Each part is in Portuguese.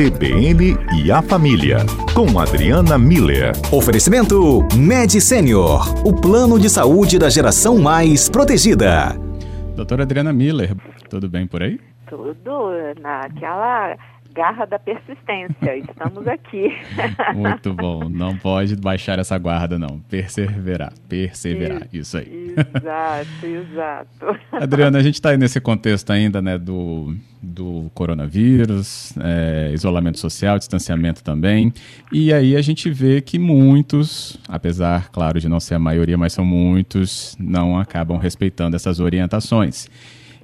CBN e a Família, com Adriana Miller. Oferecimento Med Senior, o plano de saúde da geração mais protegida. Doutora Adriana Miller, tudo bem por aí? Tudo naquela garra da persistência. Estamos aqui. Muito bom. Não pode baixar essa guarda, não. Perseverar. Perseverar. Isso, Isso aí. Exato, exato. Adriana, a gente está aí nesse contexto ainda, né, do, do coronavírus, é, isolamento social, distanciamento também. E aí a gente vê que muitos, apesar, claro, de não ser a maioria, mas são muitos, não acabam respeitando essas orientações.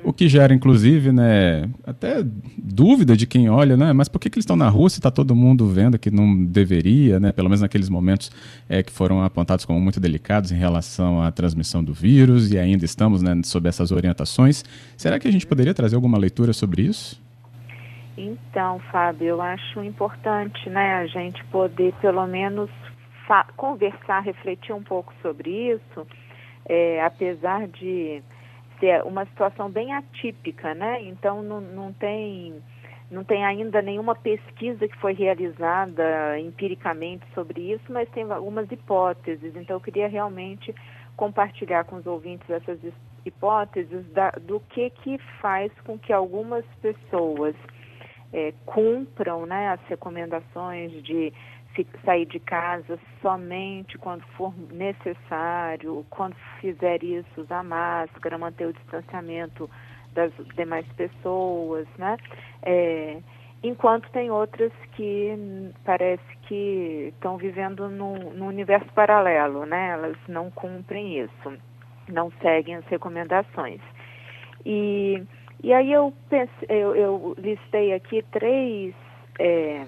O que gera, inclusive, né, até dúvida de quem olha, né? Mas por que, que eles estão na rua se está todo mundo vendo que não deveria, né? Pelo menos naqueles momentos é, que foram apontados como muito delicados em relação à transmissão do vírus e ainda estamos né, sob essas orientações. Será que a gente poderia trazer alguma leitura sobre isso? Então, Fábio, eu acho importante, né, a gente poder pelo menos conversar, refletir um pouco sobre isso, é, apesar de ser uma situação bem atípica, né? Então não, não tem não tem ainda nenhuma pesquisa que foi realizada empiricamente sobre isso, mas tem algumas hipóteses. Então eu queria realmente compartilhar com os ouvintes essas hipóteses da, do que que faz com que algumas pessoas é, cumpram né, as recomendações de sair de casa somente quando for necessário, quando fizer isso, usar máscara, manter o distanciamento das demais pessoas, né? É, enquanto tem outras que parece que estão vivendo num, universo paralelo, né? Elas não cumprem isso, não seguem as recomendações. E, e aí eu, pense, eu, eu listei aqui três é,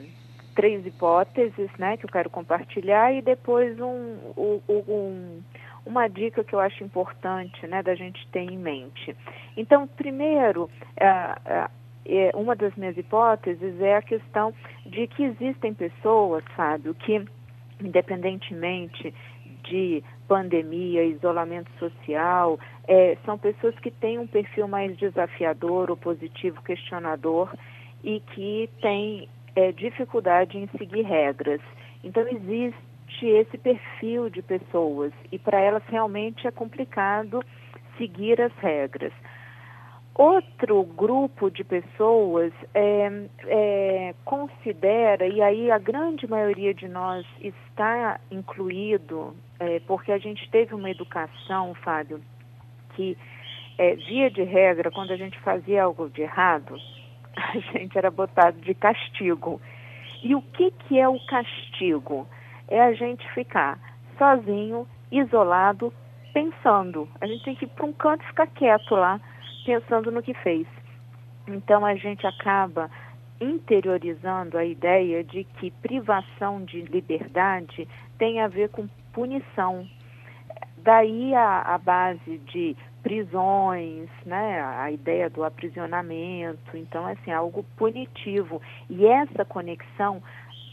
três hipóteses né, que eu quero compartilhar e depois um, um, um, uma dica que eu acho importante né, da gente ter em mente. Então, primeiro, é, é, uma das minhas hipóteses é a questão de que existem pessoas, Fábio, que independentemente de pandemia, isolamento social, é, são pessoas que têm um perfil mais desafiador, opositivo, questionador e que têm é, dificuldade em seguir regras. Então, existe esse perfil de pessoas e para elas realmente é complicado seguir as regras. Outro grupo de pessoas é, é, considera, e aí a grande maioria de nós está incluído, é, porque a gente teve uma educação, Fábio, que, é, via de regra, quando a gente fazia algo de errado, a gente era botado de castigo. E o que, que é o castigo? É a gente ficar sozinho, isolado, pensando. A gente tem que ir para um canto e ficar quieto lá, pensando no que fez. Então a gente acaba interiorizando a ideia de que privação de liberdade tem a ver com punição. Daí a, a base de prisões, né, a ideia do aprisionamento, então é assim, algo punitivo. E essa conexão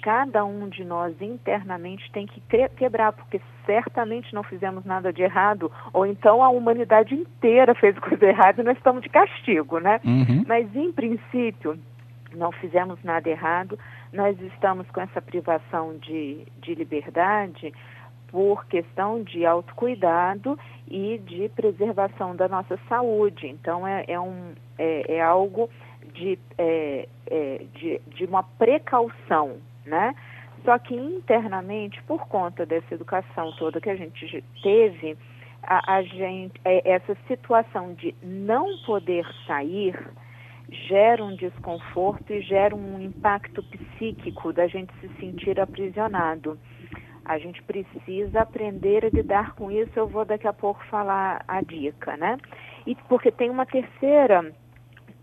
cada um de nós internamente tem que quebrar, porque certamente não fizemos nada de errado, ou então a humanidade inteira fez coisa errada e nós estamos de castigo, né? Uhum. Mas em princípio não fizemos nada errado, nós estamos com essa privação de, de liberdade por questão de autocuidado e de preservação da nossa saúde. Então, é, é um, é, é algo de, é, é, de, de uma precaução, né? Só que internamente, por conta dessa educação toda que a gente teve, a, a gente, é, essa situação de não poder sair gera um desconforto e gera um impacto psíquico da gente se sentir aprisionado. A gente precisa aprender a lidar com isso. Eu vou daqui a pouco falar a dica, né? E porque tem uma terceira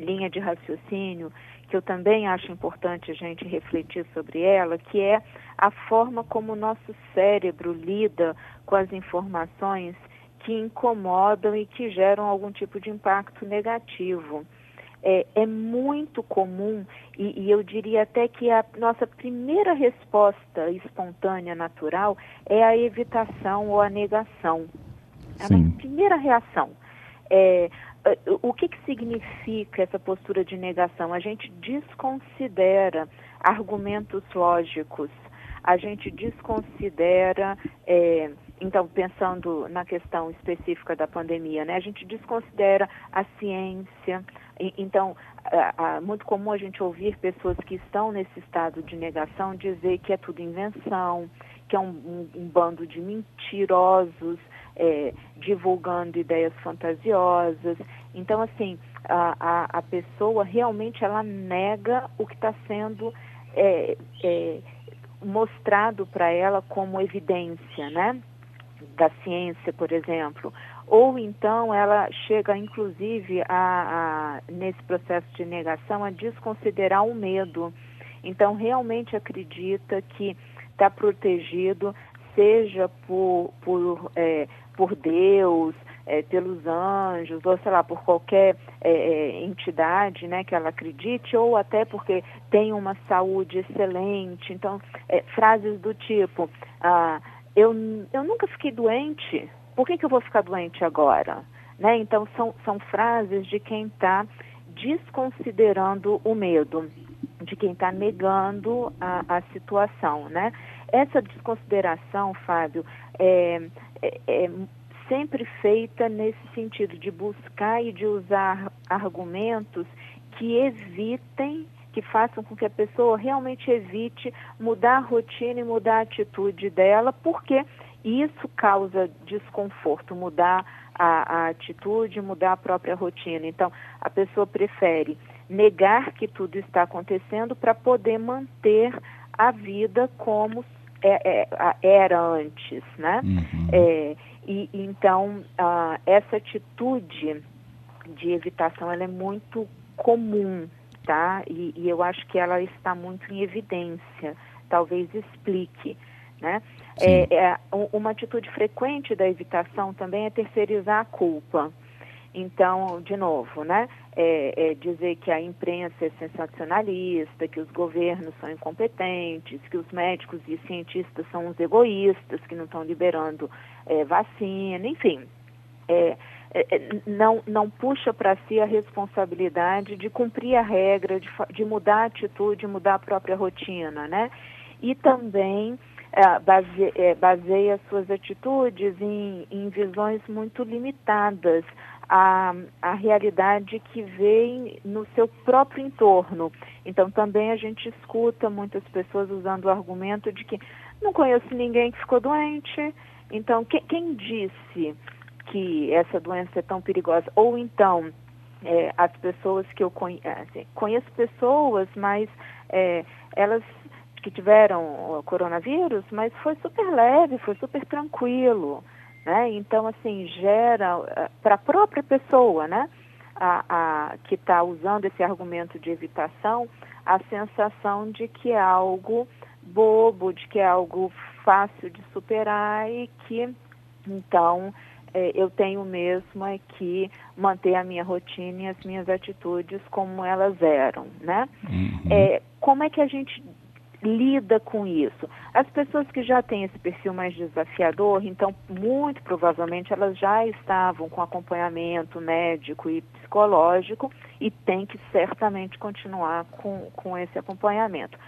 linha de raciocínio que eu também acho importante a gente refletir sobre ela, que é a forma como o nosso cérebro lida com as informações que incomodam e que geram algum tipo de impacto negativo é, é muito comum e, e, eu diria até que a nossa primeira resposta espontânea, natural, é a evitação ou a negação. É a nossa primeira reação. É, o que, que significa essa postura de negação? A gente desconsidera argumentos lógicos, a gente desconsidera, é, então, pensando na questão específica da pandemia, né, a gente desconsidera a ciência. E, então, é, muito comum a gente ouvir pessoas que estão nesse estado de negação dizer que é tudo invenção, que é um, um, um bando de mentirosos, é, divulgando ideias fantasiosas. Então, assim, a, a, a pessoa realmente ela nega o que está sendo é, é, mostrado para ela como evidência, né? Da ciência, por exemplo. Ou então ela chega, inclusive, a, a, nesse processo de negação, a desconsiderar o medo. Então, realmente acredita que está protegido, seja por, por, é, por Deus, é, pelos anjos, ou sei lá, por qualquer é, é, entidade né, que ela acredite, ou até porque tem uma saúde excelente. Então, é, frases do tipo, ah, eu, eu nunca fiquei doente, por que, que eu vou ficar doente agora? Né? Então, são, são frases de quem está desconsiderando o medo, de quem está negando a, a situação, né? Essa desconsideração, Fábio, é, é, é sempre feita nesse sentido de buscar e de usar argumentos que evitem, que façam com que a pessoa realmente evite mudar a rotina e mudar a atitude dela, porque isso causa desconforto, mudar a, a atitude, mudar a própria rotina. Então, a pessoa prefere negar que tudo está acontecendo para poder manter a vida como é, é, era antes, né? Uhum. É, e então essa atitude de evitação ela é muito comum, tá? E, e, eu acho que ela está muito em evidência. Talvez explique, né? É, é, uma atitude frequente da evitação também é terceirizar a culpa. Então, de novo, né? É, é dizer que a imprensa é sensacionalista, que os governos são incompetentes, que os médicos e cientistas são uns egoístas que não estão liberando é, vacina, enfim. É, é, não, não puxa para si a responsabilidade de cumprir a regra, de, de mudar a atitude, mudar a própria rotina, né? E também é, base, é, baseia suas atitudes em, em visões muito limitadas à, à realidade que vem no seu próprio entorno. Então, também a gente escuta muitas pessoas usando o argumento de que não conheço ninguém que ficou doente, então, que, quem disse que essa doença é tão perigosa? Ou então, é, as pessoas que eu conheço, assim, conheço pessoas, mas é, elas que tiveram o coronavírus, mas foi super leve, foi super tranquilo, né? Então, assim, gera eh, para a própria pessoa, né? A, a que está usando esse argumento de evitação, a sensação de que é algo bobo, de que é algo fácil de superar e que, então, é, eu tenho mesmo é que manter a minha rotina e as minhas atitudes como elas eram, né? Uhum. É, como é que a gente lida com isso? As pessoas que já têm esse perfil mais desafiador, então, muito provavelmente elas já estavam com acompanhamento médico e psicológico e tem que certamente continuar com, com esse acompanhamento.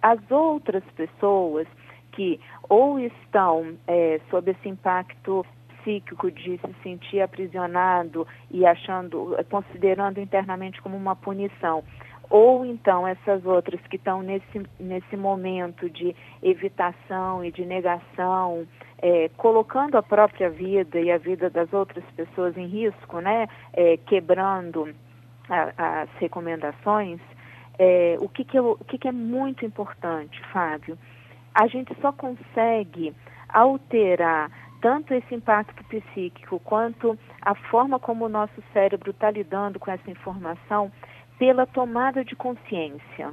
As outras pessoas que ou estão é, sob esse impacto psíquico de se sentir aprisionado e achando, considerando internamente como uma punição, ou então essas outras que estão nesse, nesse momento de evitação e de negação, é, colocando a própria vida e a vida das outras pessoas em risco, né, é, quebrando a, as recomendações, é, o, que, que, eu, o que, que é muito importante, Fábio? A gente só consegue alterar tanto esse impacto psíquico quanto a forma como o nosso cérebro está lidando com essa informação pela tomada de consciência,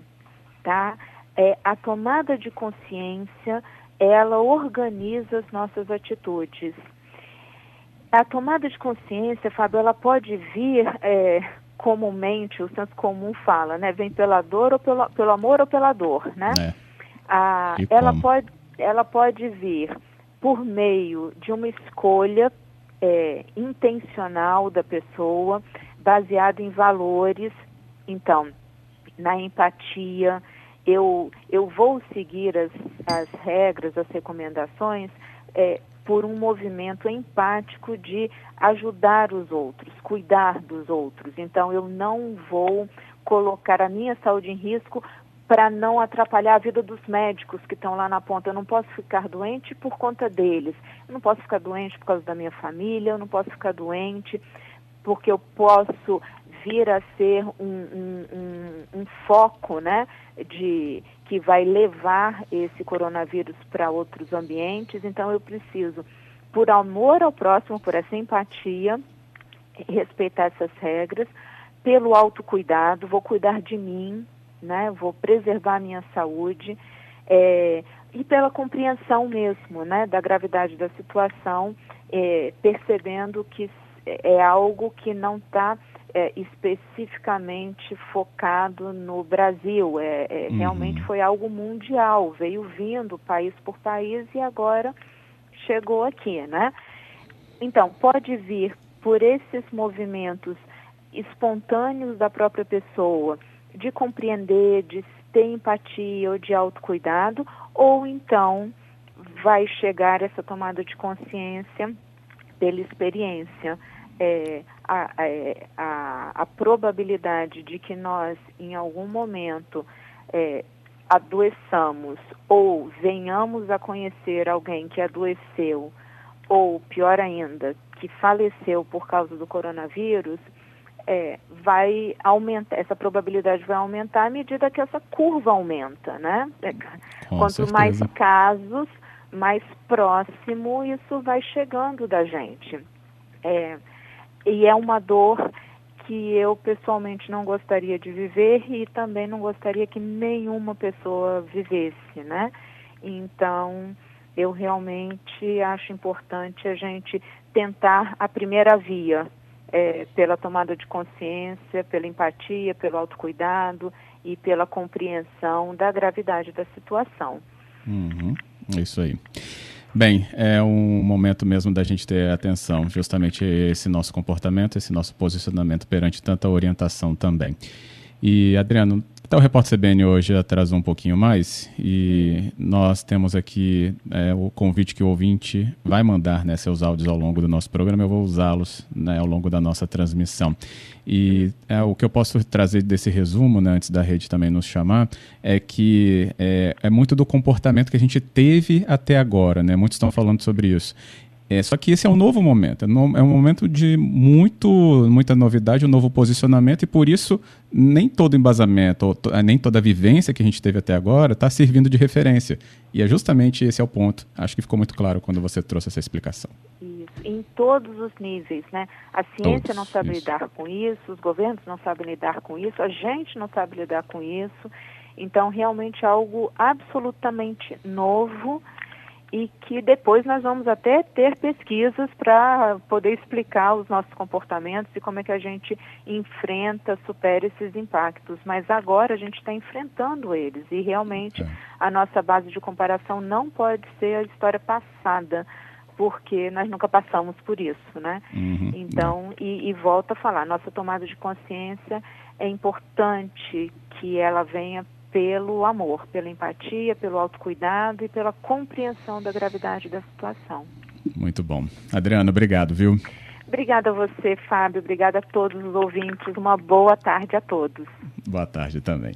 tá? É, a tomada de consciência, ela organiza as nossas atitudes. A tomada de consciência, Fábio, ela pode vir é, comumente, o senso comum fala, né? Vem pela dor ou pelo, pelo amor ou pela dor, né? É. Ah, ela, pode, ela pode vir por meio de uma escolha é, intencional da pessoa, baseado em valores. Então, na empatia, eu, eu vou seguir as, as regras, as recomendações é, por um movimento empático de ajudar os outros, cuidar dos outros. Então, eu não vou colocar a minha saúde em risco para não atrapalhar a vida dos médicos que estão lá na ponta. Eu não posso ficar doente por conta deles. Eu não posso ficar doente por causa da minha família, eu não posso ficar doente porque eu posso vir a ser um, um, um, um foco, né, de que vai levar esse coronavírus para outros ambientes. Então eu preciso, por amor ao próximo, por essa empatia, respeitar essas regras, pelo autocuidado, vou cuidar de mim, né? Vou preservar a minha saúde é, e pela compreensão mesmo, né, da gravidade da situação, é, percebendo que é algo que não está é, especificamente focado no Brasil. É, é uhum. Realmente foi algo mundial, veio vindo país por país e agora chegou aqui, né? Então, pode vir por esses movimentos espontâneos da própria pessoa, de compreender, de ter empatia ou de autocuidado, ou então vai chegar essa tomada de consciência pela experiência é, a, é, a, a, probabilidade de que nós, em algum momento, é, adoeçamos ou venhamos a conhecer alguém que adoeceu, ou pior ainda, que faleceu por causa do coronavírus, é, vai aumentar, essa probabilidade vai aumentar à medida que essa curva aumenta, né? É, quanto certeza. mais casos, mais próximo isso vai chegando da gente. É, e é uma dor que eu pessoalmente não gostaria de viver e também não gostaria que nenhuma pessoa vivesse, né? Então, eu realmente acho importante a gente tentar a primeira via, é, pela tomada de consciência, pela empatia, pelo autocuidado e pela compreensão da gravidade da situação. Uhum, isso aí. Bem, é um momento mesmo da gente ter atenção, justamente esse nosso comportamento, esse nosso posicionamento perante tanta orientação também. E, Adriano, até o Repórter CBN hoje atrasou um pouquinho mais e nós temos aqui é, o convite que o ouvinte vai mandar né, seus áudios ao longo do nosso programa. Eu vou usá-los né, ao longo da nossa transmissão. E é, o que eu posso trazer desse resumo, né, antes da rede também nos chamar, é que é, é muito do comportamento que a gente teve até agora. Né? Muitos estão falando sobre isso. É, só que esse é um novo momento, é, é um momento de muito, muita novidade, um novo posicionamento, e por isso nem todo embasamento, to, nem toda a vivência que a gente teve até agora está servindo de referência. E é justamente esse é o ponto. Acho que ficou muito claro quando você trouxe essa explicação. Isso, em todos os níveis, né? A ciência todos, não sabe isso. lidar com isso, os governos não sabem lidar com isso, a gente não sabe lidar com isso. Então, realmente é algo absolutamente novo e que depois nós vamos até ter pesquisas para poder explicar os nossos comportamentos e como é que a gente enfrenta, supera esses impactos. Mas agora a gente está enfrentando eles e realmente é. a nossa base de comparação não pode ser a história passada porque nós nunca passamos por isso, né? Uhum, então, é. e, e volto a falar, nossa tomada de consciência é importante que ela venha pelo amor, pela empatia, pelo autocuidado e pela compreensão da gravidade da situação. Muito bom. Adriana, obrigado, viu? Obrigada a você, Fábio. Obrigada a todos os ouvintes. Uma boa tarde a todos. Boa tarde também.